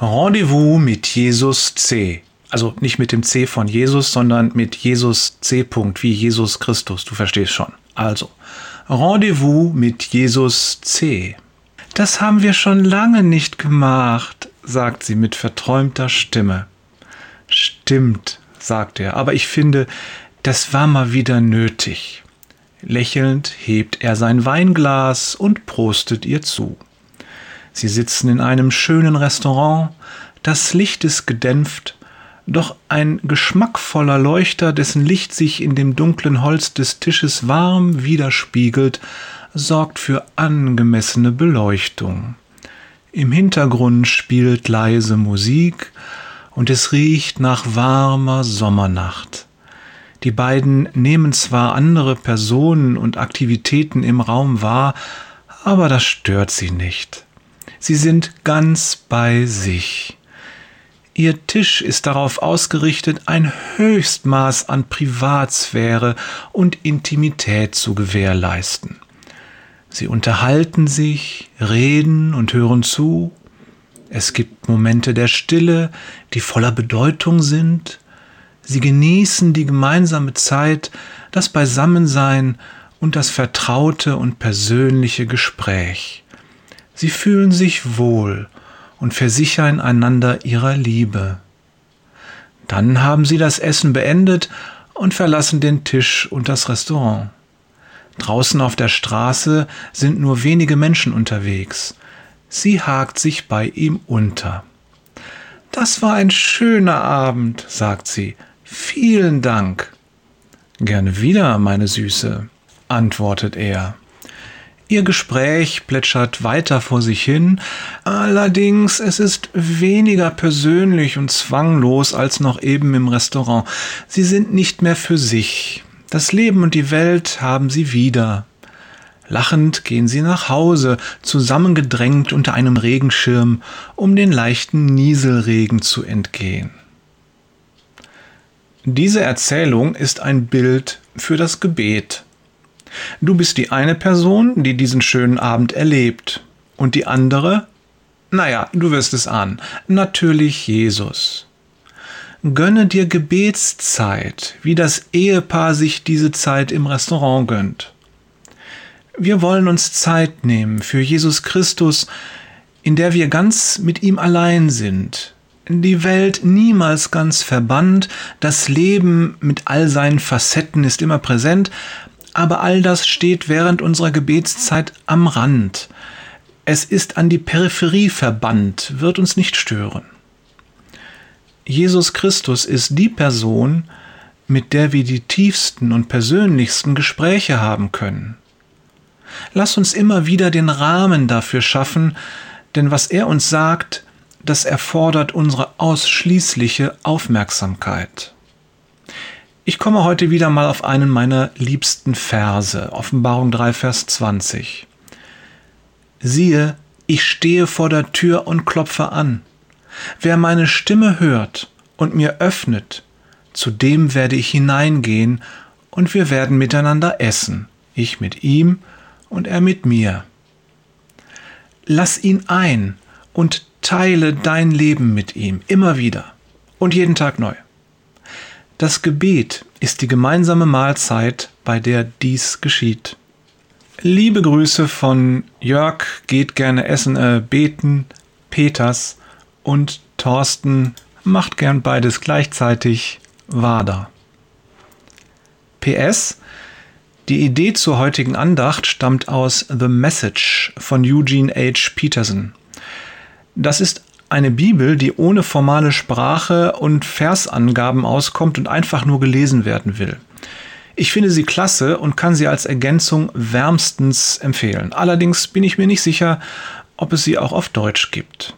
Rendezvous mit Jesus C. Also nicht mit dem C von Jesus, sondern mit Jesus C. wie Jesus Christus. Du verstehst schon. Also, Rendezvous mit Jesus C. Das haben wir schon lange nicht gemacht, sagt sie mit verträumter Stimme. Stimmt, sagt er, aber ich finde, das war mal wieder nötig. Lächelnd hebt er sein Weinglas und prostet ihr zu. Sie sitzen in einem schönen Restaurant, das Licht ist gedämpft, doch ein geschmackvoller Leuchter, dessen Licht sich in dem dunklen Holz des Tisches warm widerspiegelt, sorgt für angemessene Beleuchtung. Im Hintergrund spielt leise Musik und es riecht nach warmer Sommernacht. Die beiden nehmen zwar andere Personen und Aktivitäten im Raum wahr, aber das stört sie nicht. Sie sind ganz bei sich. Ihr Tisch ist darauf ausgerichtet, ein Höchstmaß an Privatsphäre und Intimität zu gewährleisten. Sie unterhalten sich, reden und hören zu. Es gibt Momente der Stille, die voller Bedeutung sind. Sie genießen die gemeinsame Zeit, das Beisammensein und das vertraute und persönliche Gespräch. Sie fühlen sich wohl und versichern einander ihrer Liebe. Dann haben sie das Essen beendet und verlassen den Tisch und das Restaurant. Draußen auf der Straße sind nur wenige Menschen unterwegs. Sie hakt sich bei ihm unter. Das war ein schöner Abend, sagt sie. Vielen Dank. Gerne wieder, meine Süße, antwortet er. Ihr Gespräch plätschert weiter vor sich hin, allerdings es ist weniger persönlich und zwanglos als noch eben im Restaurant. Sie sind nicht mehr für sich. Das Leben und die Welt haben sie wieder. Lachend gehen sie nach Hause, zusammengedrängt unter einem Regenschirm, um den leichten Nieselregen zu entgehen. Diese Erzählung ist ein Bild für das Gebet. Du bist die eine Person, die diesen schönen Abend erlebt. Und die andere? Naja, du wirst es ahnen. Natürlich Jesus. Gönne dir Gebetszeit, wie das Ehepaar sich diese Zeit im Restaurant gönnt. Wir wollen uns Zeit nehmen für Jesus Christus, in der wir ganz mit ihm allein sind, die Welt niemals ganz verbannt, das Leben mit all seinen Facetten ist immer präsent, aber all das steht während unserer Gebetszeit am Rand. Es ist an die Peripherie verbannt, wird uns nicht stören. Jesus Christus ist die Person, mit der wir die tiefsten und persönlichsten Gespräche haben können. Lass uns immer wieder den Rahmen dafür schaffen, denn was er uns sagt, das erfordert unsere ausschließliche Aufmerksamkeit. Ich komme heute wieder mal auf einen meiner liebsten Verse, Offenbarung 3, Vers 20. Siehe, ich stehe vor der Tür und klopfe an. Wer meine Stimme hört und mir öffnet, zu dem werde ich hineingehen und wir werden miteinander essen, ich mit ihm und er mit mir. Lass ihn ein und teile dein Leben mit ihm immer wieder und jeden Tag neu. Das Gebet ist die gemeinsame Mahlzeit, bei der dies geschieht. Liebe Grüße von Jörg, geht gerne essen, äh, beten, Peters und Thorsten, macht gern beides gleichzeitig, Wader. PS, die Idee zur heutigen Andacht stammt aus The Message von Eugene H. Peterson. Das ist eine Bibel, die ohne formale Sprache und Versangaben auskommt und einfach nur gelesen werden will. Ich finde sie klasse und kann sie als Ergänzung wärmstens empfehlen. Allerdings bin ich mir nicht sicher, ob es sie auch auf Deutsch gibt.